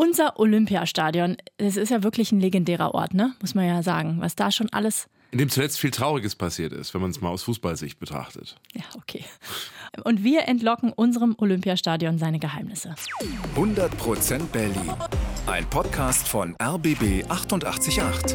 Unser Olympiastadion, es ist ja wirklich ein legendärer Ort, ne? Muss man ja sagen, was da schon alles in dem zuletzt viel Trauriges passiert ist, wenn man es mal aus Fußballsicht betrachtet. Ja, okay. Und wir entlocken unserem Olympiastadion seine Geheimnisse. 100% Berlin. Ein Podcast von RBB 888.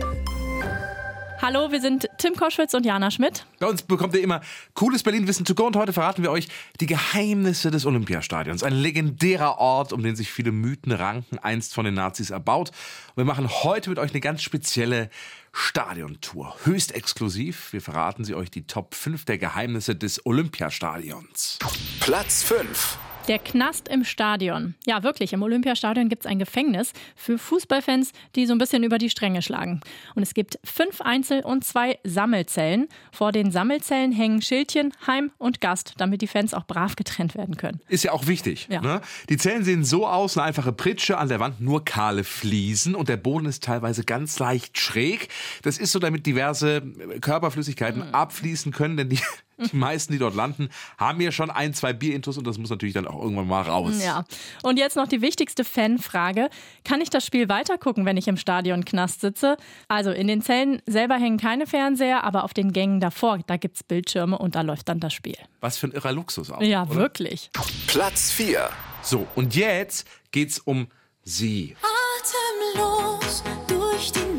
Hallo, wir sind Tim Koschwitz und Jana Schmidt. Bei uns bekommt ihr immer cooles Berlin-Wissen to go und heute verraten wir euch die Geheimnisse des Olympiastadions. Ein legendärer Ort, um den sich viele Mythen ranken, einst von den Nazis erbaut. Und wir machen heute mit euch eine ganz spezielle Stadiontour. Höchst exklusiv. Wir verraten sie euch die Top 5 der Geheimnisse des Olympiastadions. Platz 5. Der Knast im Stadion. Ja, wirklich, im Olympiastadion gibt es ein Gefängnis für Fußballfans, die so ein bisschen über die Stränge schlagen. Und es gibt fünf Einzel- und zwei Sammelzellen. Vor den Sammelzellen hängen Schildchen, Heim und Gast, damit die Fans auch brav getrennt werden können. Ist ja auch wichtig. Ja. Ne? Die Zellen sehen so aus, eine einfache Pritsche, an der Wand nur kahle Fliesen und der Boden ist teilweise ganz leicht schräg. Das ist so, damit diverse Körperflüssigkeiten mhm. abfließen können, denn die die meisten, die dort landen, haben ja schon ein, zwei Bierintus und das muss natürlich dann auch irgendwann mal raus. Ja. Und jetzt noch die wichtigste Fanfrage. Kann ich das Spiel weitergucken, wenn ich im Stadion Knast sitze? Also in den Zellen selber hängen keine Fernseher, aber auf den Gängen davor, da gibt es Bildschirme und da läuft dann das Spiel. Was für ein irrer Luxus auch. Ja, oder? wirklich. Platz 4. So, und jetzt geht's um sie. Atemlos durch die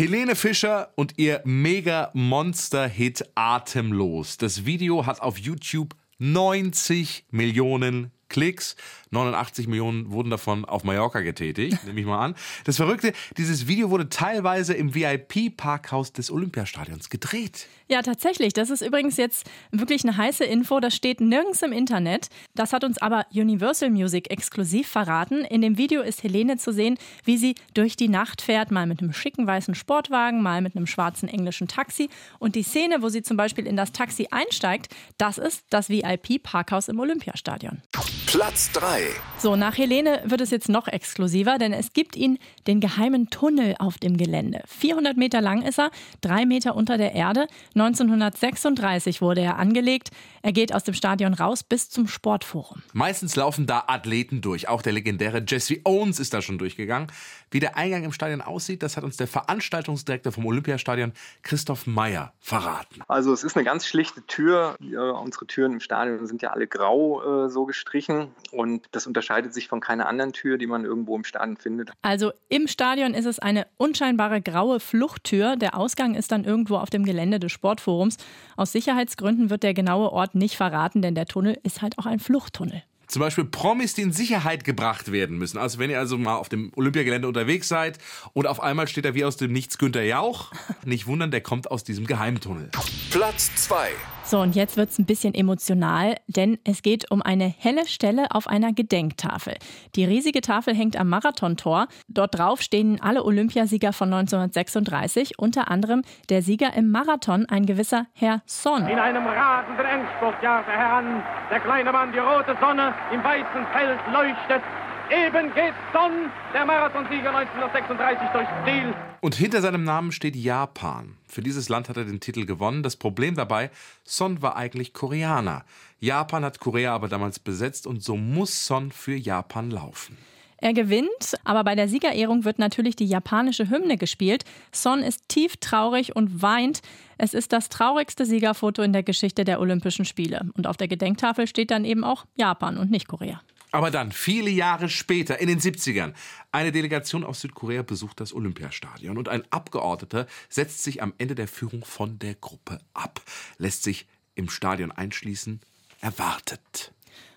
Helene Fischer und ihr Mega-Monster-Hit Atemlos. Das Video hat auf YouTube 90 Millionen Klicks. 89 Millionen wurden davon auf Mallorca getätigt, nehme ich mal an. Das Verrückte, dieses Video wurde teilweise im VIP-Parkhaus des Olympiastadions gedreht. Ja, tatsächlich. Das ist übrigens jetzt wirklich eine heiße Info. Das steht nirgends im Internet. Das hat uns aber Universal Music exklusiv verraten. In dem Video ist Helene zu sehen, wie sie durch die Nacht fährt, mal mit einem schicken weißen Sportwagen, mal mit einem schwarzen englischen Taxi. Und die Szene, wo sie zum Beispiel in das Taxi einsteigt, das ist das VIP-Parkhaus im Olympiastadion. Platz 3. So, nach Helene wird es jetzt noch exklusiver, denn es gibt ihn den geheimen Tunnel auf dem Gelände. 400 Meter lang ist er, drei Meter unter der Erde. 1936 wurde er angelegt. Er geht aus dem Stadion raus bis zum Sportforum. Meistens laufen da Athleten durch. Auch der legendäre Jesse Owens ist da schon durchgegangen. Wie der Eingang im Stadion aussieht, das hat uns der Veranstaltungsdirektor vom Olympiastadion, Christoph Meyer, verraten. Also es ist eine ganz schlichte Tür. Unsere Türen im Stadion sind ja alle grau äh, so gestrichen und das unterscheidet sich von keiner anderen Tür, die man irgendwo im Stadion findet. Also im Stadion ist es eine unscheinbare graue Fluchttür. Der Ausgang ist dann irgendwo auf dem Gelände des Sportforums. Aus Sicherheitsgründen wird der genaue Ort nicht verraten, denn der Tunnel ist halt auch ein Fluchttunnel zum Beispiel Promis, die in Sicherheit gebracht werden müssen. Also wenn ihr also mal auf dem Olympiagelände unterwegs seid und auf einmal steht da wie aus dem Nichts Günther Jauch, nicht wundern, der kommt aus diesem Geheimtunnel. Platz 2. So, und jetzt wird es ein bisschen emotional, denn es geht um eine helle Stelle auf einer Gedenktafel. Die riesige Tafel hängt am Marathontor. Dort drauf stehen alle Olympiasieger von 1936, unter anderem der Sieger im Marathon, ein gewisser Herr Son. In einem rasenden Endspurt heran. Der kleine Mann, die rote Sonne im weißen Feld leuchtet. Eben geht Son, der Marathonsieger 1936, durchs Ziel. Und hinter seinem Namen steht Japan. Für dieses Land hat er den Titel gewonnen. Das Problem dabei, Son war eigentlich Koreaner. Japan hat Korea aber damals besetzt und so muss Son für Japan laufen. Er gewinnt, aber bei der Siegerehrung wird natürlich die japanische Hymne gespielt. Son ist tief traurig und weint. Es ist das traurigste Siegerfoto in der Geschichte der Olympischen Spiele. Und auf der Gedenktafel steht dann eben auch Japan und nicht Korea. Aber dann, viele Jahre später, in den 70ern, eine Delegation aus Südkorea besucht das Olympiastadion und ein Abgeordneter setzt sich am Ende der Führung von der Gruppe ab, lässt sich im Stadion einschließen, erwartet.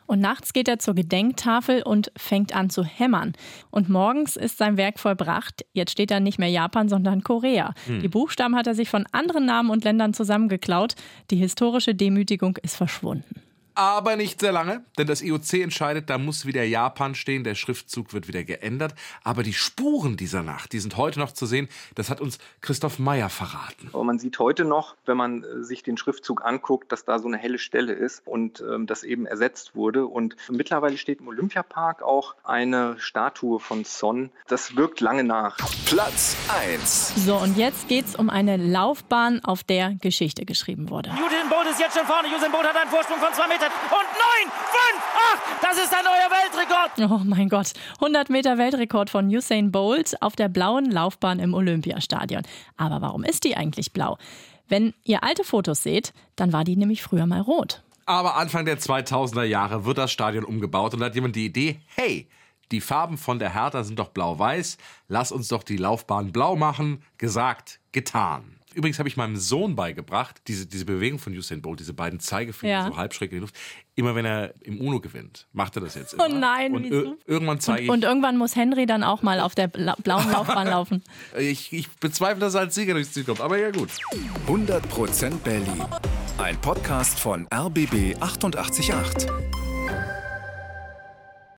Und nachts geht er zur Gedenktafel und fängt an zu hämmern. Und morgens ist sein Werk vollbracht. Jetzt steht da nicht mehr Japan, sondern Korea. Hm. Die Buchstaben hat er sich von anderen Namen und Ländern zusammengeklaut. Die historische Demütigung ist verschwunden aber nicht sehr lange, denn das IOC entscheidet, da muss wieder Japan stehen, der Schriftzug wird wieder geändert, aber die Spuren dieser Nacht, die sind heute noch zu sehen, das hat uns Christoph Meyer verraten. Aber man sieht heute noch, wenn man äh, sich den Schriftzug anguckt, dass da so eine helle Stelle ist und ähm, das eben ersetzt wurde und mittlerweile steht im Olympiapark auch eine Statue von Son, das wirkt lange nach. Platz 1. So und jetzt geht's um eine Laufbahn, auf der Geschichte geschrieben wurde. Usain Bolt ist jetzt schon vorne, Usain Bolt hat einen Vorsprung von zwei Metern und 9, 5, Das ist ein neuer Weltrekord. Oh mein Gott, 100 Meter Weltrekord von Usain Bolt auf der blauen Laufbahn im Olympiastadion. Aber warum ist die eigentlich blau? Wenn ihr alte Fotos seht, dann war die nämlich früher mal rot. Aber Anfang der 2000er Jahre wird das Stadion umgebaut und da hat jemand die Idee, hey, die Farben von der Hertha sind doch blau-weiß, lass uns doch die Laufbahn blau machen. Gesagt, getan. Übrigens habe ich meinem Sohn beigebracht, diese, diese Bewegung von Usain Bolt, diese beiden Zeigefinger Ja. so halb schräg in die Luft. Immer wenn er im UNO gewinnt, macht er das jetzt immer. Oh nein, und wieso? ir irgendwann zeige ich, Und irgendwann muss Henry dann auch mal auf der bla blauen Laufbahn laufen. ich, ich bezweifle, dass er als Sieger durchs Ziel kommt. Aber ja gut. 100% Berlin. Ein Podcast von RBB 888.